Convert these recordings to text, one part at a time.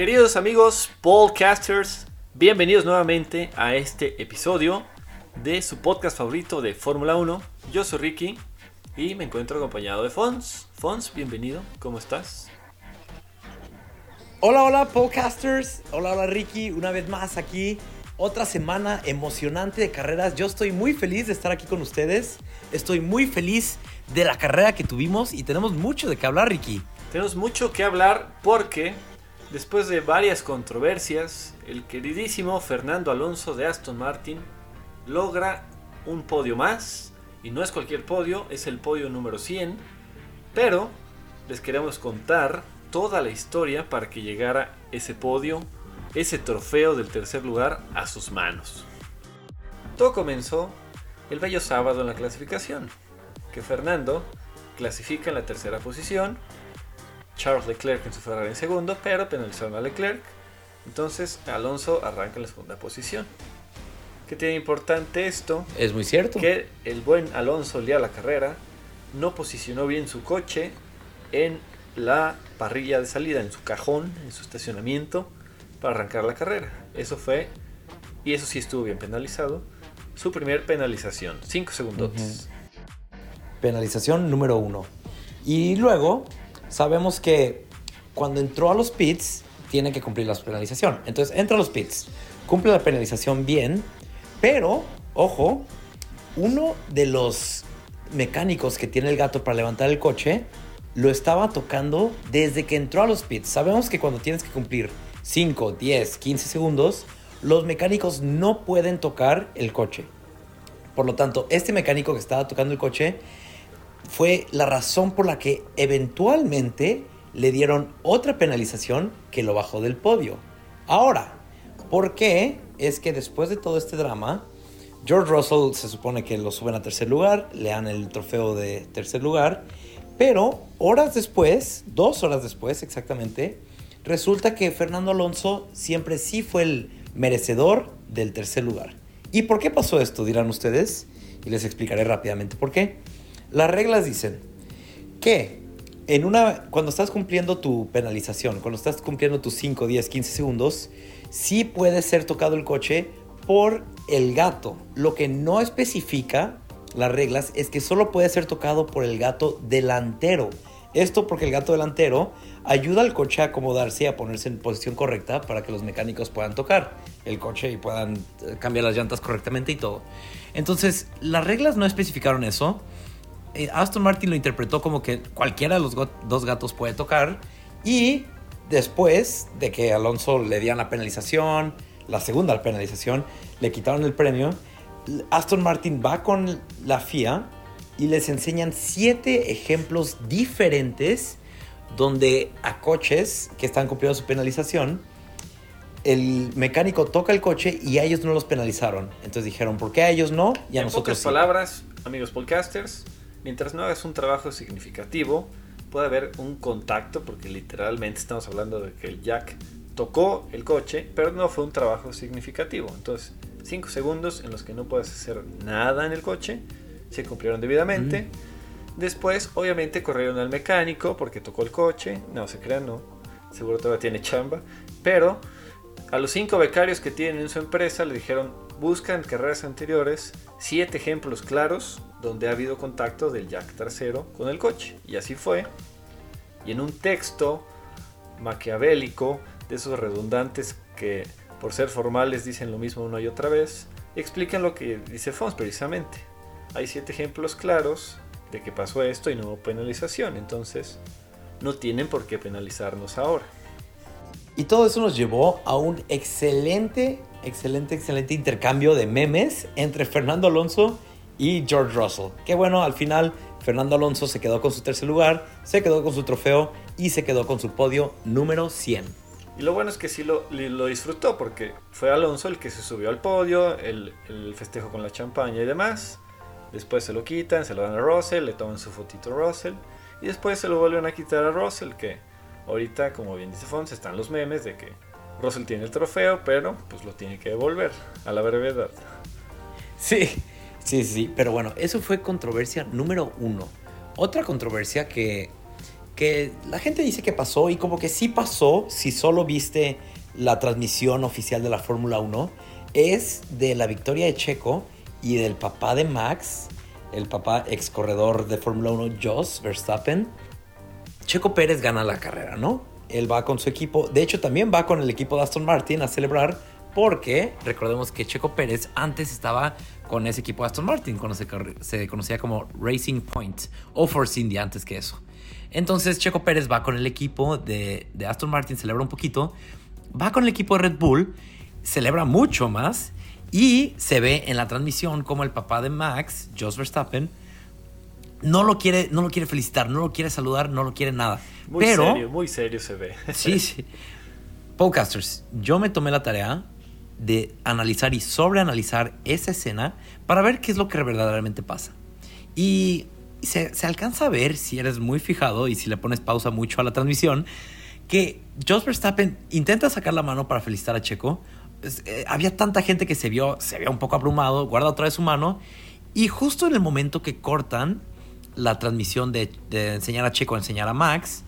Queridos amigos Podcasters, bienvenidos nuevamente a este episodio de su podcast favorito de Fórmula 1. Yo soy Ricky y me encuentro acompañado de Fons. Fons, bienvenido, ¿cómo estás? Hola, hola podcasters, hola, hola Ricky, una vez más aquí, otra semana emocionante de carreras. Yo estoy muy feliz de estar aquí con ustedes, estoy muy feliz de la carrera que tuvimos y tenemos mucho de qué hablar, Ricky. Tenemos mucho que hablar porque después de varias controversias, el queridísimo Fernando Alonso de Aston Martin logra un podio más. Y no es cualquier podio, es el podio número 100. Pero les queremos contar toda la historia para que llegara ese podio, ese trofeo del tercer lugar a sus manos. Todo comenzó el bello sábado en la clasificación, que Fernando clasifica en la tercera posición Charles Leclerc en su Ferrari en segundo, pero penalizaron a Leclerc. Entonces Alonso arranca en la segunda posición. ¿Qué tiene importante esto? Es muy cierto. Que el buen Alonso de la carrera no posicionó bien su coche en la parrilla de salida, en su cajón, en su estacionamiento, para arrancar la carrera. Eso fue, y eso sí estuvo bien penalizado, su primer penalización, 5 segundos. Penalización número uno. Y luego sabemos que cuando entró a los pits, tiene que cumplir la penalización. Entonces entra a los pits, cumple la penalización bien, pero, ojo, uno de los mecánicos que tiene el gato para levantar el coche lo estaba tocando desde que entró a los pits. Sabemos que cuando tienes que cumplir 5, 10, 15 segundos, los mecánicos no pueden tocar el coche. Por lo tanto, este mecánico que estaba tocando el coche fue la razón por la que eventualmente le dieron otra penalización que lo bajó del podio. Ahora, ¿por qué es que después de todo este drama, George Russell se supone que lo suben a tercer lugar, le dan el trofeo de tercer lugar, pero horas después, dos horas después exactamente, resulta que Fernando Alonso siempre sí fue el merecedor del tercer lugar. ¿Y por qué pasó esto? Dirán ustedes, y les explicaré rápidamente por qué. Las reglas dicen que en una, cuando estás cumpliendo tu penalización, cuando estás cumpliendo tus 5, 10, 15 segundos, sí puede ser tocado el coche por el gato. Lo que no especifica las reglas es que solo puede ser tocado por el gato delantero. Esto porque el gato delantero ayuda al coche a acomodarse y a ponerse en posición correcta para que los mecánicos puedan tocar el coche y puedan eh, cambiar las llantas correctamente y todo. Entonces, las reglas no especificaron eso. Eh, Aston Martin lo interpretó como que cualquiera de los dos gatos puede tocar y después de que Alonso le dieran la penalización, la segunda penalización, le quitaron el premio, Aston Martin va con la FIA y les enseñan siete ejemplos diferentes donde a coches que están cumpliendo su penalización, el mecánico toca el coche y a ellos no los penalizaron. Entonces dijeron, ¿por qué a ellos no? Y a en nosotros pocas palabras, amigos podcasters, mientras no hagas un trabajo significativo, puede haber un contacto, porque literalmente estamos hablando de que el Jack tocó el coche, pero no fue un trabajo significativo. Entonces, 5 segundos en los que no puedes hacer nada en el coche, se cumplieron debidamente. Después, obviamente, corrieron al mecánico porque tocó el coche. No se crean, no. Seguro todavía tiene chamba. Pero a los cinco becarios que tienen en su empresa le dijeron, buscan carreras anteriores siete ejemplos claros donde ha habido contacto del jack trasero con el coche. Y así fue. Y en un texto maquiavélico, de esos redundantes que por ser formales dicen lo mismo una y otra vez, explican lo que dice Fons precisamente. Hay siete ejemplos claros de que pasó esto y no hubo penalización, entonces no tienen por qué penalizarnos ahora. Y todo eso nos llevó a un excelente, excelente, excelente intercambio de memes entre Fernando Alonso y George Russell. Que bueno, al final Fernando Alonso se quedó con su tercer lugar, se quedó con su trofeo y se quedó con su podio número 100. Y lo bueno es que sí lo, disfrutó porque fue Alonso el que se subió al podio, el, el, festejo con la champaña y demás. Después se lo quitan, se lo dan a Russell, le toman su fotito a Russell. Y después se lo vuelven a quitar a Russell, que ahorita, como bien dice Fons, están los memes de que Russell tiene el trofeo, pero pues lo tiene que devolver a la brevedad. Sí, Sí, sí, pero bueno, eso fue controversia número uno. Otra controversia que, que la gente dice que pasó y como que sí pasó si solo viste la transmisión oficial de la Fórmula 1, es de la victoria de Checo y del papá de Max, el papá ex corredor de Fórmula 1, Jos Verstappen. Checo Pérez gana la carrera, ¿no? Él va con su equipo, de hecho también va con el equipo de Aston Martin a celebrar porque recordemos que Checo Pérez antes estaba con ese equipo de Aston Martin, cuando se, conocía como Racing Point o Force India antes que eso. Entonces Checo Pérez va con el equipo de, Aston Martin, celebra un poquito, va con el equipo de Red Bull, celebra mucho más y se ve en la transmisión como el papá de Max, Jos Verstappen, no lo quiere, no lo quiere felicitar, no lo quiere saludar, no lo quiere nada. Muy Pero, serio, muy serio se ve. Sí, sí. Podcasters, yo me tomé la tarea de analizar y sobreanalizar esa escena para ver qué es lo que verdaderamente pasa. Y se, alcanza a ver, si eres muy fijado y si le pones pausa mucho a la transmisión, que Jos Verstappen intenta sacar la mano para felicitar a Checo. Eh, había tanta gente que se vio, se había un poco abrumado, guarda otra vez su mano. Y justo en el momento que cortan la transmisión de, enseñar a Checo a enseñar a Max,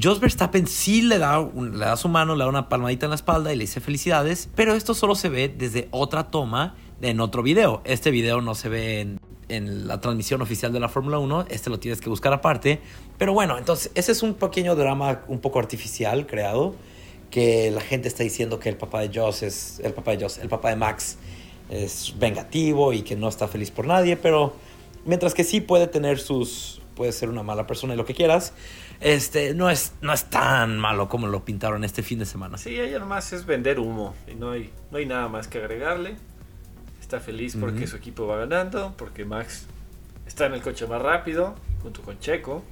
Jos Verstappen sí le da, le da su mano, le da una palmadita en la espalda y le dice felicidades, pero esto solo se ve desde otra toma en otro video. Este video no se ve en, en la transmisión oficial de la Fórmula 1, este lo tienes que buscar aparte. Pero bueno, entonces ese es un pequeño drama un poco artificial creado, que la gente está diciendo que el papá de Joss es, el papá de Joss, el papá de Max es vengativo y que no está feliz por nadie, pero mientras que sí puede tener sus, puede ser una mala persona y lo que quieras, este, no es, no es tan malo como lo pintaron este fin de semana. Sí, ella nomás es vender humo y no hay, no hay nada más que agregarle. Está feliz porque su equipo va ganando, porque Max está en el coche más rápido, junto con Checo.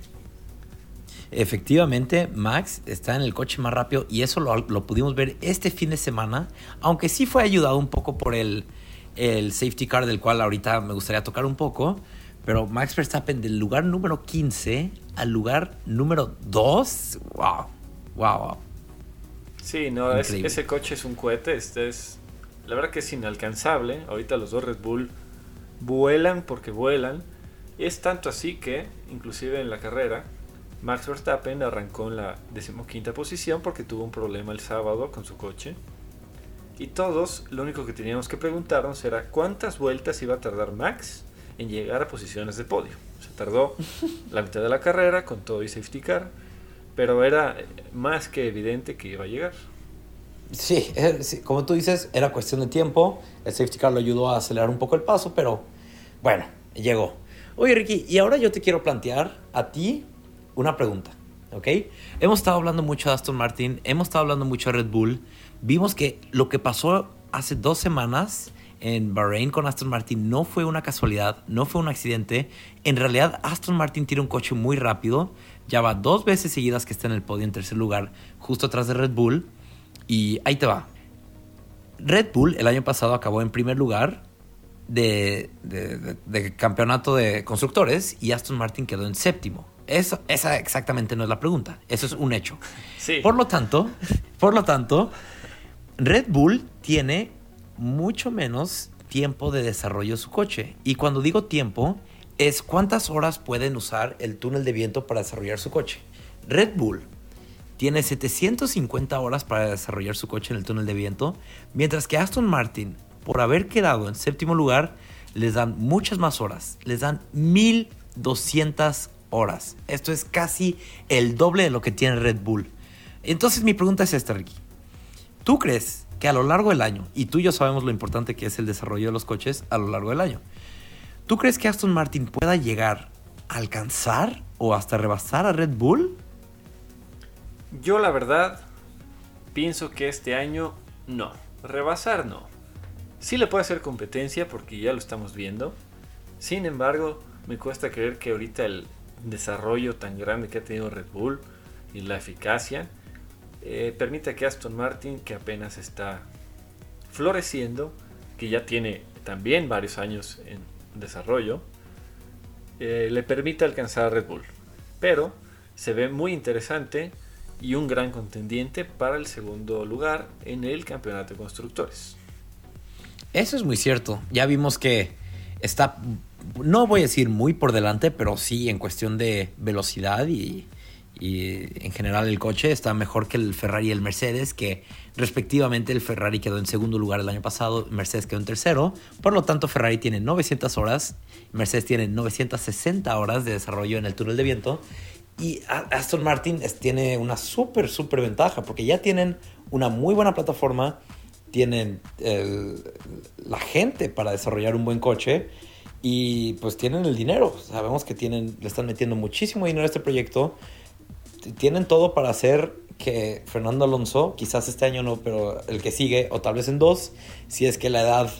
Efectivamente, Max está en el coche más rápido y eso lo, lo, pudimos ver este fin de semana, aunque sí fue ayudado un poco por el, el safety car del cual ahorita me gustaría tocar un poco. Pero Max Verstappen del lugar número 15 al lugar número 2, wow, wow, wow. Sí, no, ese coche es un cohete, este es, la verdad que es inalcanzable. Ahorita los dos Red Bull vuelan porque vuelan. Es tanto así que, inclusive en la carrera, Max Verstappen arrancó en la decimoquinta posición porque tuvo un problema el sábado con su coche. Y todos, lo único que teníamos que preguntarnos era cuántas vueltas iba a tardar Max en llegar a posiciones de podio. Se tardó la mitad de la carrera con todo y safety car, pero era más que evidente que iba a llegar. Sí, como tú dices, era cuestión de tiempo. El safety car lo ayudó a acelerar un poco el paso, pero bueno, llegó. Oye, Ricky, y ahora yo te quiero plantear a ti una pregunta, ¿ok? Hemos estado hablando mucho de Aston Martin, hemos estado hablando mucho de Red Bull. Vimos que lo que pasó hace dos semanas en Bahrein con Aston Martin no fue una casualidad, no fue un accidente. En realidad, Aston Martin tiene un coche muy rápido. Ya va dos veces seguidas que está en el podio en tercer lugar, justo atrás de Red Bull. Y ahí te va. Red Bull el año pasado acabó en primer lugar de, campeonato de constructores y Aston Martin quedó en séptimo. Eso, esa exactamente no es la pregunta. Eso es un hecho. Por lo tanto, por lo tanto, Red Bull tiene mucho menos tiempo de desarrollo de su coche. Y cuando digo tiempo, es cuántas horas pueden usar el túnel de viento para desarrollar su coche. Red Bull tiene 750 horas para desarrollar su coche en el túnel de viento, mientras que Aston Martin, por haber quedado en séptimo lugar, les dan muchas más horas. Les dan 1200 horas. Esto es casi el doble de lo que tiene Red Bull. Entonces mi pregunta es esta, Ricky. ¿Tú crees que a lo largo del año, y tú y yo sabemos lo importante que es el desarrollo de los coches a lo largo del año, ¿tú crees que Aston Martin pueda llegar a alcanzar o hasta rebasar a Red Bull? Yo la verdad pienso que este año no, rebasar no. Sí le puede hacer competencia porque ya lo estamos viendo. Sin embargo, me cuesta creer que ahorita el desarrollo tan grande que ha tenido Red Bull y la eficacia eh, permite que Aston Martin, que apenas está floreciendo, que ya tiene también varios años en desarrollo, eh, le permite alcanzar a Red Bull. Pero se ve muy interesante y un gran contendiente para el segundo lugar en el campeonato de constructores. Eso es muy cierto. Ya vimos que está, no voy a decir muy por delante, pero sí en cuestión de velocidad y, Y en general el coche está mejor que el Ferrari y el Mercedes, que respectivamente el Ferrari quedó en segundo lugar el año pasado, Mercedes quedó en tercero. Por lo tanto, Ferrari tiene 900 horas, Mercedes tiene 960 horas de desarrollo en el túnel de viento. Y Aston Martin tiene una súper, súper ventaja, porque ya tienen una muy buena plataforma, tienen la gente para desarrollar un buen coche y pues tienen el dinero. Sabemos que tienen, le están metiendo muchísimo dinero a este proyecto tienen todo para hacer que Fernando Alonso, quizás este año no, pero el que sigue, o tal vez en dos, si es que la edad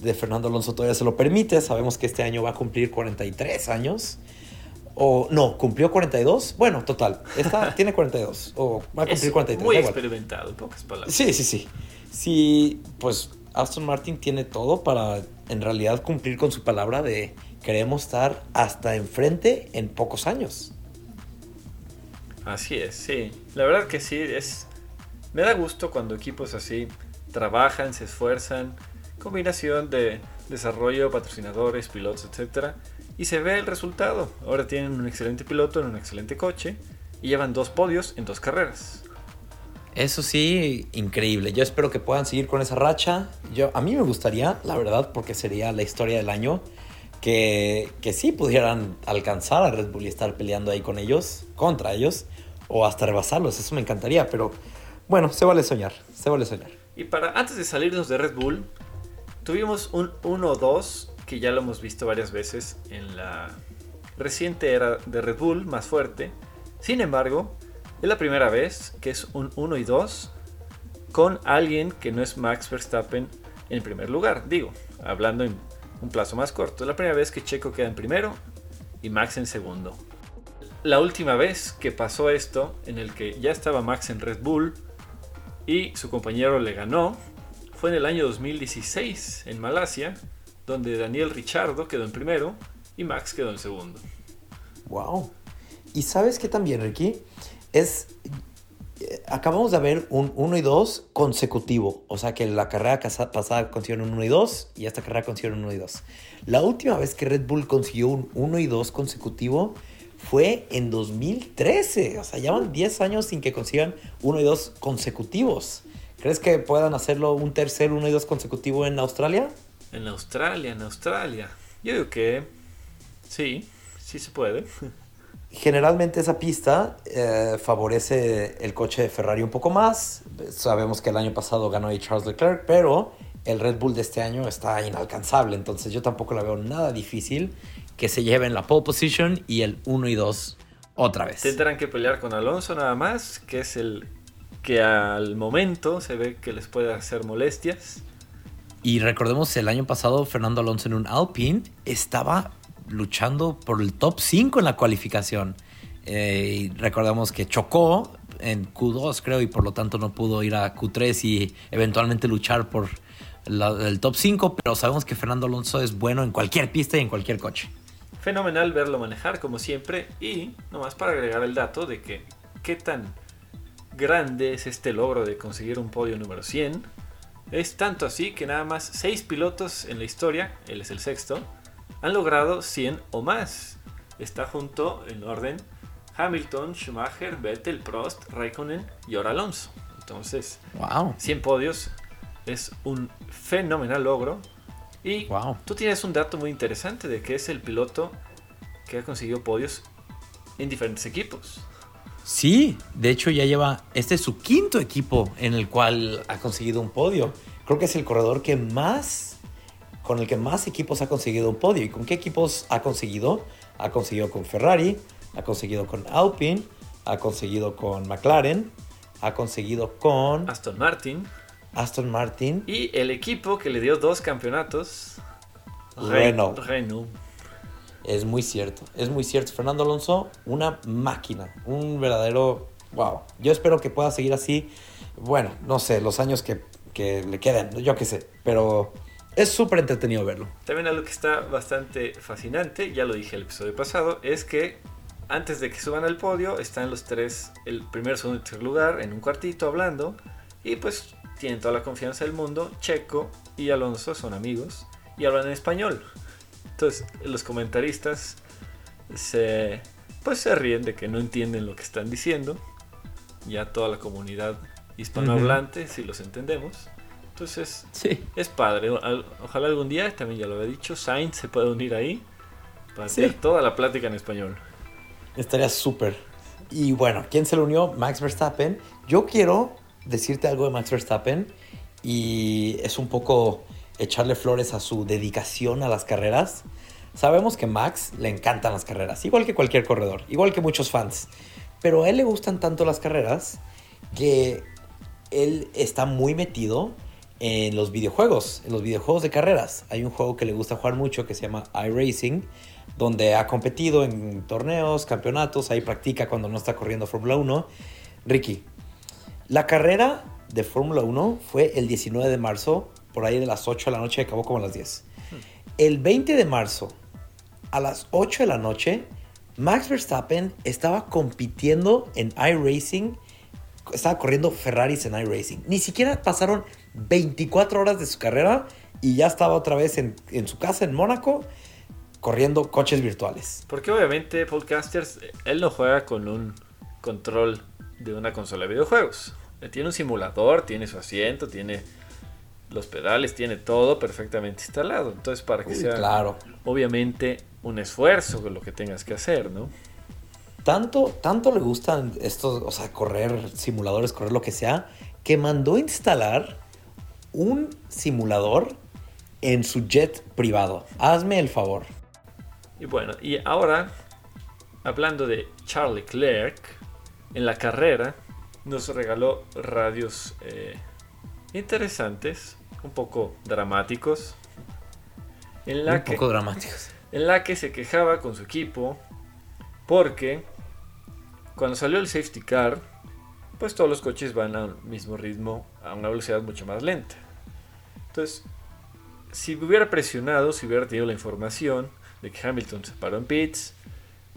de Fernando Alonso todavía se lo permite, sabemos que este año va a cumplir 43 años. O no, cumplió 42. Bueno, total, está, tiene 42. O va a cumplir 43. Muy experimentado, en pocas palabras. Sí, sí, sí. Sí, pues Aston Martin tiene todo para en realidad cumplir con su palabra de queremos estar hasta enfrente en pocos años. Así es, sí. La verdad que sí, es. Me da gusto cuando equipos así trabajan, se esfuerzan, combinación de desarrollo, patrocinadores, pilotos, etc. Y se ve el resultado. Ahora tienen un excelente piloto en un excelente coche y llevan dos podios en dos carreras. Eso sí, increíble. Yo espero que puedan seguir con esa racha. Yo, a mí me gustaría, la verdad, porque sería la historia del año, que, que sí pudieran alcanzar a Red Bull y estar peleando ahí con ellos, contra ellos o hasta rebasarlos, eso me encantaría, pero bueno, se vale soñar, se vale soñar. Y para antes de salirnos de Red Bull, tuvimos un 1-2 que ya lo hemos visto varias veces en la reciente era de Red Bull más fuerte. Sin embargo, es la primera vez que es un 1 y 2 con alguien que no es Max Verstappen en primer lugar. Digo, hablando en un plazo más corto. La primera vez que Checo queda en primero y Max en segundo la última vez que pasó esto, en el que ya estaba Max en Red Bull y su compañero le ganó, fue en el año 2016 en Malasia, donde Daniel Richardo quedó en primero y Max quedó en segundo. Wow. Y sabes que también, Ricky, es acabamos de ver un 1 y 2 consecutivo. O sea que la carrera pasada consiguió un 1 y 2 y esta carrera consiguió un 1 y 2. La última vez que Red Bull consiguió un 1 y 2 consecutivo fue en 2013. O sea, llevan 10 años sin que consigan uno y dos consecutivos. ¿Crees que puedan hacerlo un tercer uno y dos consecutivo en Australia? En Australia, en Australia. Yo digo que sí, sí se puede. Generalmente esa pista eh, favorece el coche de Ferrari un poco más. Sabemos que el año pasado ganó ahí Charles Leclerc, pero el Red Bull de este año está inalcanzable. Entonces yo tampoco la veo nada difícil que se lleven la pole position y el 1 y 2 otra vez. Tendrán que pelear con Alonso nada más, que es el que al momento se ve que les puede hacer molestias. Y recordemos, el año pasado Fernando Alonso en un Alpine estaba luchando por el top 5 en la cualificación. Eh, recordamos que chocó en Q2 creo y por lo tanto no pudo ir a Q3 y eventualmente luchar por el top 5, pero sabemos que Fernando Alonso es bueno en cualquier pista y en cualquier coche fenomenal verlo manejar como siempre y nomás para agregar el dato de que qué tan grande es este logro de conseguir un podio número 100. Es tanto así que nada más 6 pilotos en la historia, él es el sexto, han logrado 100 o más. Está junto en orden Hamilton, Schumacher, Vettel, Prost, Raikkonen y ahora Alonso. Entonces, wow. 100 podios es un fenomenal logro y tú tienes un dato muy interesante de que es el piloto que ha conseguido podios en diferentes equipos. Sí, de hecho ya lleva, este es su quinto equipo en el cual ha conseguido un podio. Creo que es el corredor que más, con el que más equipos ha conseguido un podio. ¿Y con qué equipos ha conseguido? Ha conseguido con Ferrari, ha conseguido con Alpine, ha conseguido con McLaren, ha conseguido con Aston Martin. Aston Martin. Y el equipo que le dio dos campeonatos, Renault. Renault. Es muy cierto, es muy cierto. Fernando Alonso, una máquina, un verdadero wow. Yo espero que pueda seguir así. Bueno, no sé, los años que, que le queden, yo qué sé, pero es súper entretenido verlo. También algo que está bastante fascinante, ya lo dije el episodio pasado, es que antes de que suban al podio están los tres, el primer, segundo y tercer lugar, en un cuartito hablando. Y pues tienen toda la confianza del mundo. Checo y Alonso son amigos y hablan en español. Entonces, los comentaristas se pues se ríen de que no entienden lo que están diciendo. Ya toda la comunidad hispanohablante, si los entendemos. Entonces, Sí. es padre. Al- Ojalá algún día, también ya lo había dicho, Sainz se pueda unir ahí para Sí. hacer toda la plática en español. Estaría súper. Y bueno, ¿quién se le unió? Max Verstappen. Yo quiero decirte algo de Max Verstappen y es un poco echarle flores a su dedicación a las carreras. Sabemos que Max le encantan las carreras, igual que cualquier corredor, igual que muchos fans. Pero a él le gustan tanto las carreras que él está muy metido en los videojuegos, en los videojuegos de carreras. Hay un juego que le gusta jugar mucho que se llama iRacing, donde ha competido en torneos, campeonatos, ahí practica cuando no está corriendo Fórmula 1. Ricky, la carrera de Fórmula 1 fue el 19 de marzo, por ahí de las 8 de la noche, acabó como a las 10. El 20 de marzo, a las 8 de la noche, Max Verstappen estaba compitiendo en iRacing, estaba corriendo Ferraris en iRacing. Ni siquiera pasaron 24 horas de su carrera y ya estaba otra vez en, en su casa en Mónaco corriendo coches virtuales. Porque obviamente Podcasters, él no juega con un control de una consola de videojuegos. Él tiene un simulador, tiene su asiento, tiene los pedales, tiene todo perfectamente instalado. Entonces para que Uy, sea claro. obviamente un esfuerzo con lo que tengas que hacer, ¿no? Tanto, tanto le gustan estos, o sea, correr simuladores, correr lo que sea, que mandó instalar un simulador en su jet privado. Hazme el favor. Y bueno, y ahora, hablando de Charlie Leclerc, en la carrera nos regaló radios eh, interesantes, un poco dramáticos, en la, Un que, poco dramáticos. en la que se quejaba con su equipo porque cuando salió el safety car, pues todos los coches van al mismo ritmo, a una velocidad mucho más lenta. Entonces, si hubiera presionado, si hubiera tenido la información de que Hamilton se paró en pits,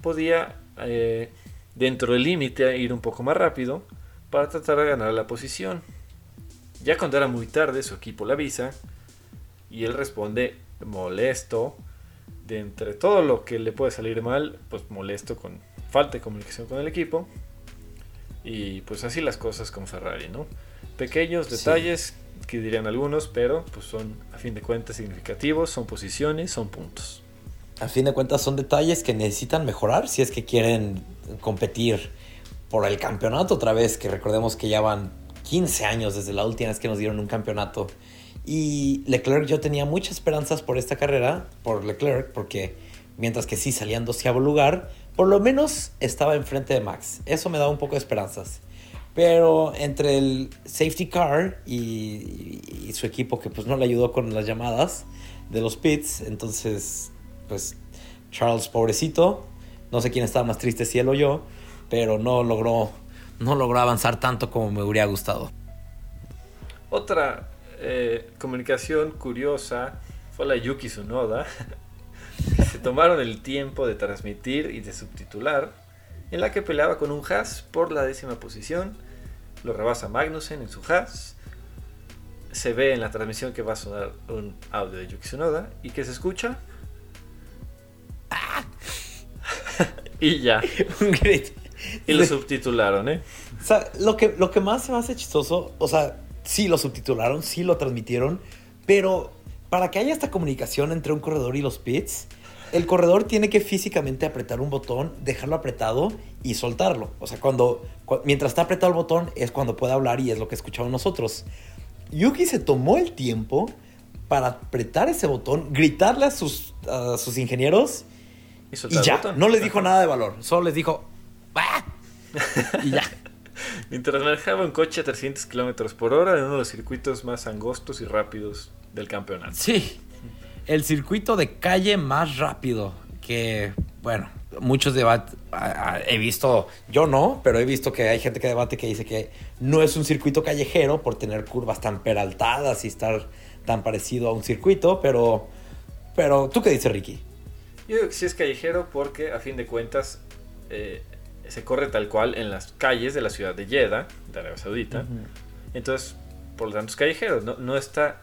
podía eh, dentro del límite ir un poco más rápido para tratar de ganar la posición. Ya cuando era muy tarde, su equipo le avisa y él responde molesto. De entre todo lo que le puede salir mal, pues molesto con falta de comunicación con el equipo. Y pues así las cosas con Ferrari, ¿no? Pequeños Sí. Que dirían algunos, pero pues son a fin de cuentas significativos, son posiciones, son puntos. A fin de cuentas son detalles que necesitan mejorar si es que quieren competir por el campeonato otra vez, que recordemos que ya van 15 años desde la última vez que nos dieron un campeonato. Y Leclerc yo tenía muchas esperanzas por esta carrera, por Leclerc, porque mientras que sí salía en doceavo lugar, por lo menos estaba enfrente de Max. Eso me daba un poco de esperanzas. Pero entre el safety car y, su equipo que pues no le ayudó con las llamadas de los pits, entonces pues Charles pobrecito, no sé quién estaba más triste si él o yo, pero no logró no logró avanzar tanto como me hubiera gustado. Otra eh, comunicación curiosa fue la Yuki Tsunoda, se tomaron el tiempo de transmitir y de subtitular, en la que peleaba con un Haas por la décima posición, lo rebasa Magnussen en su Haas, se ve en la transmisión que va a sonar un audio de Yuki Tsunoda y que se escucha. y ya, Un grito. y lo subtitularon, ¿eh? O sea, lo que, lo que más se me hace chistoso, o sea, sí lo subtitularon, sí lo transmitieron, pero para que haya esta comunicación entre un corredor y los pits, el corredor tiene que físicamente apretar un botón, dejarlo apretado y soltarlo. O sea, cuando, cu- mientras está apretado el botón es cuando puede hablar y es lo que escuchamos nosotros. Yuki se tomó el tiempo para apretar ese botón, gritarle a sus, a sus ingenieros Y, y ya. No les dijo nada de valor, solo les dijo "Ah". y ya. Mientras manejaba un coche a 300 kilómetros por hora en uno de los circuitos más angostos y rápidos del campeonato. Sí, el circuito de calle más rápido que, bueno, muchos debates, he visto, yo no, pero he visto que hay gente que debate que dice que no es un circuito callejero por tener curvas tan peraltadas y estar tan parecido a un circuito, pero, pero ¿tú qué dices, Ricky? Yo digo que sí es callejero porque a fin de cuentas eh, se corre tal cual en las calles de la ciudad de Jeddah, de Arabia Saudita. Entonces, por lo tanto es callejero. No, no está...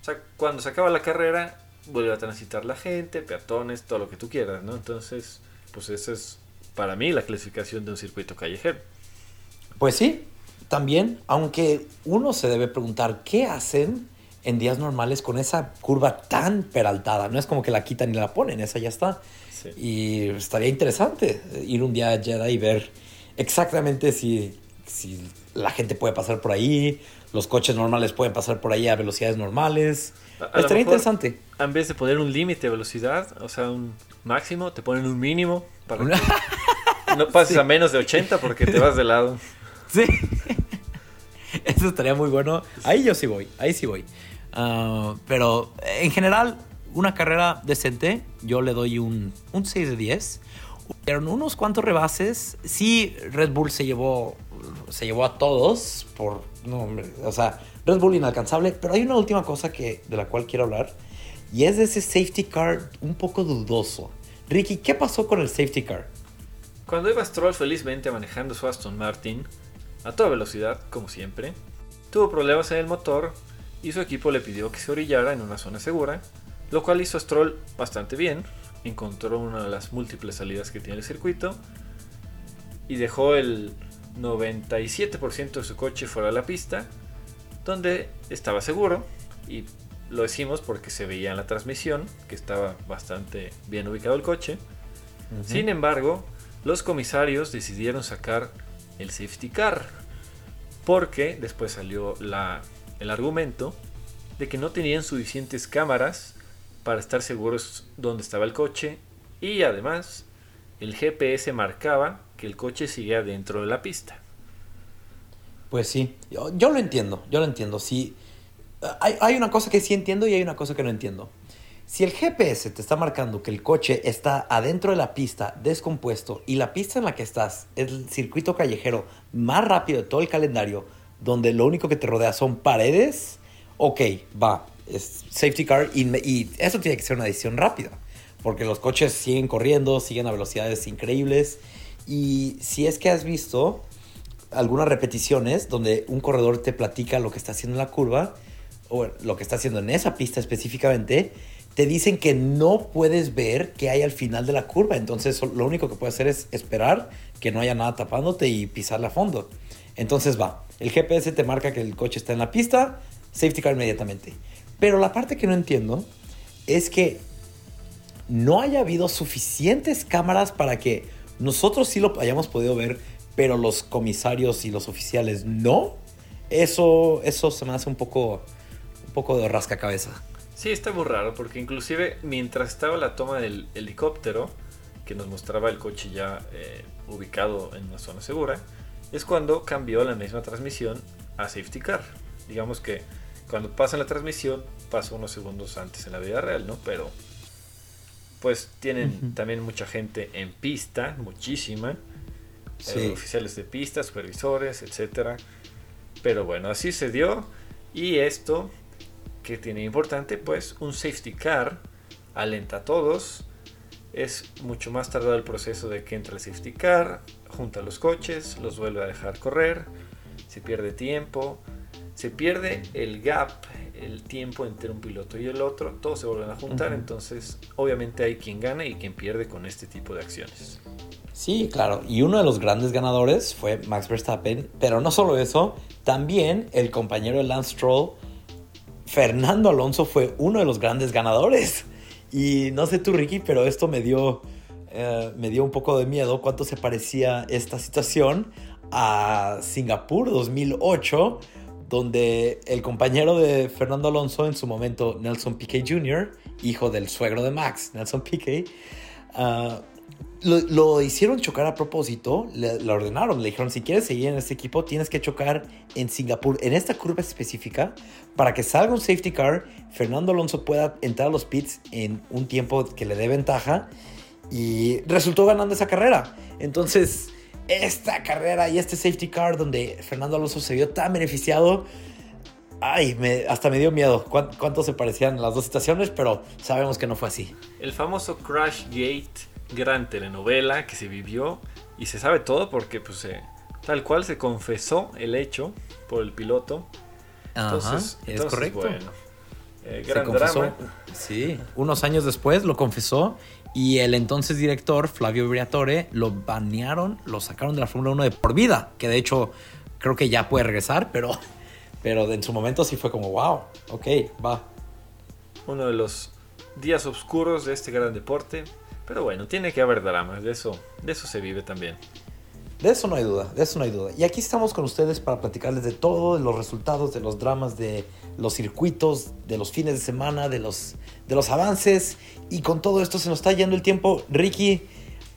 O sea, cuando se acaba la carrera, vuelve a transitar la gente, peatones, todo lo que tú quieras, ¿no? Entonces, pues ese es para mí, la clasificación de un circuito callejero. Pues sí, también, aunque uno se debe preguntar qué hacen en días normales con esa curva tan peraltada. No es como que la quitan y la ponen, esa ya está. Y estaría interesante ir un día a Jeddah y ver exactamente si, si la gente puede pasar por ahí, los coches normales pueden pasar por ahí a velocidades normales. estaría interesante. En vez de poner un límite de velocidad, o sea, un máximo, te ponen un mínimo para que no pases a menos de 80 porque te vas de lado. Sí. Eso estaría muy bueno. Ahí yo sí voy, ahí sí voy. Ah, pero en general, una carrera decente, yo le doy un, un 6 de 10. Hubieron unos cuantos rebases. Sí, Red Bull se llevó, se llevó a todos por... No, o sea, Red Bull inalcanzable. Pero hay una última cosa que, de la cual quiero hablar. Y es de ese safety car un poco dudoso. Ricky, ¿qué pasó con el safety car? Cuando iba Stroll felizmente manejando su Aston Martin, a toda velocidad, como siempre, tuvo problemas en el motor y su equipo le pidió que se orillara en una zona segura, lo cual hizo Stroll bastante bien, encontró una de las múltiples salidas que tiene el circuito y dejó el 97% de su coche fuera de la pista, donde estaba seguro y lo decimos porque se veía en la transmisión que estaba bastante bien ubicado el coche. Sin embargo, los comisarios decidieron sacar el safety car porque después salió la el argumento de que no tenían suficientes cámaras para estar seguros dónde estaba el coche y además el GPS marcaba que el coche seguía dentro de la pista. Pues sí, yo, lo entiendo, yo lo entiendo. Sí, hay, hay, una cosa que sí entiendo y hay una cosa que no entiendo. Si el GPS te está marcando que el coche está adentro de la pista, descompuesto, y la pista en la que estás es el circuito callejero más rápido de todo el calendario, donde lo único que te rodea son paredes, ok, va, es safety car y, eso tiene que ser una decisión rápida, porque los coches siguen corriendo, siguen a velocidades increíbles y si es que has visto algunas repeticiones donde un corredor te platica lo que está haciendo en la curva o lo que está haciendo en esa pista específicamente, te dicen que no puedes ver qué hay al final de la curva. Entonces lo único que puedes hacer es esperar que no haya nada tapándote y pisarla a fondo. Entonces va, el GPS te marca que el coche está en la pista, safety car inmediatamente. Pero la parte que no entiendo es que no haya habido suficientes cámaras para que nosotros sí lo hayamos podido ver, pero los comisarios y los oficiales no. Eso, eso se me hace un poco, un poco de rascacabeza. Sí, está muy raro porque inclusive mientras estaba la toma del helicóptero, que nos mostraba el coche ya eh, ubicado en una zona segura, es cuando cambió la misma transmisión a safety car. Digamos que cuando pasa la transmisión pasa unos segundos antes en la vida real, ¿no? Pero pues tienen también mucha gente en pista, muchísima. Eh, oficiales de pista, supervisores, etcétera. Pero bueno, así se dio. Y esto, que tiene importante, pues un safety car alenta a todos es mucho más tardado el proceso de que entra el safety car, junta los coches, los vuelve a dejar correr, se pierde tiempo, se pierde el gap, el tiempo entre un piloto y el otro, todos se vuelven a juntar, entonces obviamente hay quien gana y quien pierde con este tipo de acciones. Sí, claro, y uno de los grandes ganadores fue Max Verstappen, pero no solo eso, también el compañero de Lance Stroll, Fernando Alonso fue uno de los grandes ganadores. Y no sé tú, Ricky, pero esto me dio, eh, me dio un poco de miedo cuánto se parecía esta situación a Singapur 2008, donde el compañero de Fernando Alonso, en su momento Nelson Piquet Jr., hijo del suegro de Max, Nelson Piquet, uh, lo, hicieron chocar a propósito, le, ordenaron, le dijeron, si quieres seguir en este equipo, tienes que chocar en Singapur, en esta curva específica, para que salga un safety car, Fernando Alonso pueda entrar a los pits en un tiempo que le dé ventaja, y resultó ganando esa carrera. Entonces, esta carrera y este safety car donde Fernando Alonso se vio tan beneficiado, ay, me, hasta me dio miedo cuánto se parecían las dos situaciones, pero sabemos que no fue así. El famoso Crash Gate gran telenovela que se vivió y se sabe todo porque pues tal cual se confesó el hecho por el piloto. entonces, es correcto. Bueno, Eh, Se confesó, drama. sí, unos años después lo confesó y el entonces director Flavio Briatore lo banearon, lo sacaron de la Fórmula 1 de por vida, que de hecho creo que ya puede regresar, pero, pero en su momento sí fue como, wow, ok, va. Uno de los días oscuros de este gran deporte. Pero bueno, tiene que haber dramas, de eso, de eso se vive también. De eso no hay duda, de eso no hay duda. Y aquí estamos con ustedes para platicarles de todo, de los resultados, de los dramas, de los circuitos, de los fines de semana, de los, de los avances. Y con todo esto se nos está yendo el tiempo. Ricky,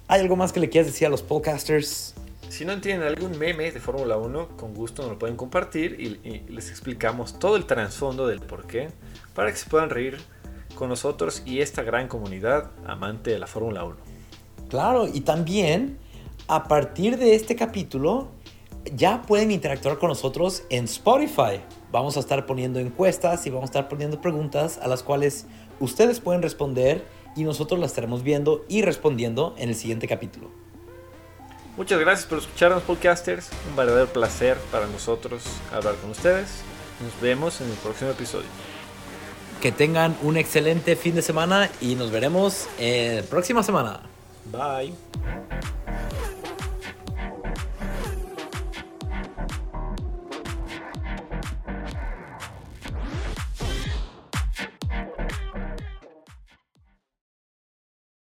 ¿hay algo más que le quieras decir a los podcasters? Si no entienden algún meme de Fórmula 1, con gusto nos lo pueden compartir y, y les explicamos todo el trasfondo del por qué para que se puedan reír con nosotros y esta gran comunidad amante de la Fórmula 1. Claro, y también a partir de este capítulo ya pueden interactuar con nosotros en Spotify. Vamos a estar poniendo encuestas y vamos a estar poniendo preguntas a las cuales ustedes pueden responder y nosotros las estaremos viendo y respondiendo en el siguiente capítulo. Muchas gracias por escucharnos, podcasters. Un verdadero placer para nosotros hablar con ustedes. Nos vemos en el próximo episodio. Que tengan un excelente fin de semana y nos veremos en la próxima semana. Bye.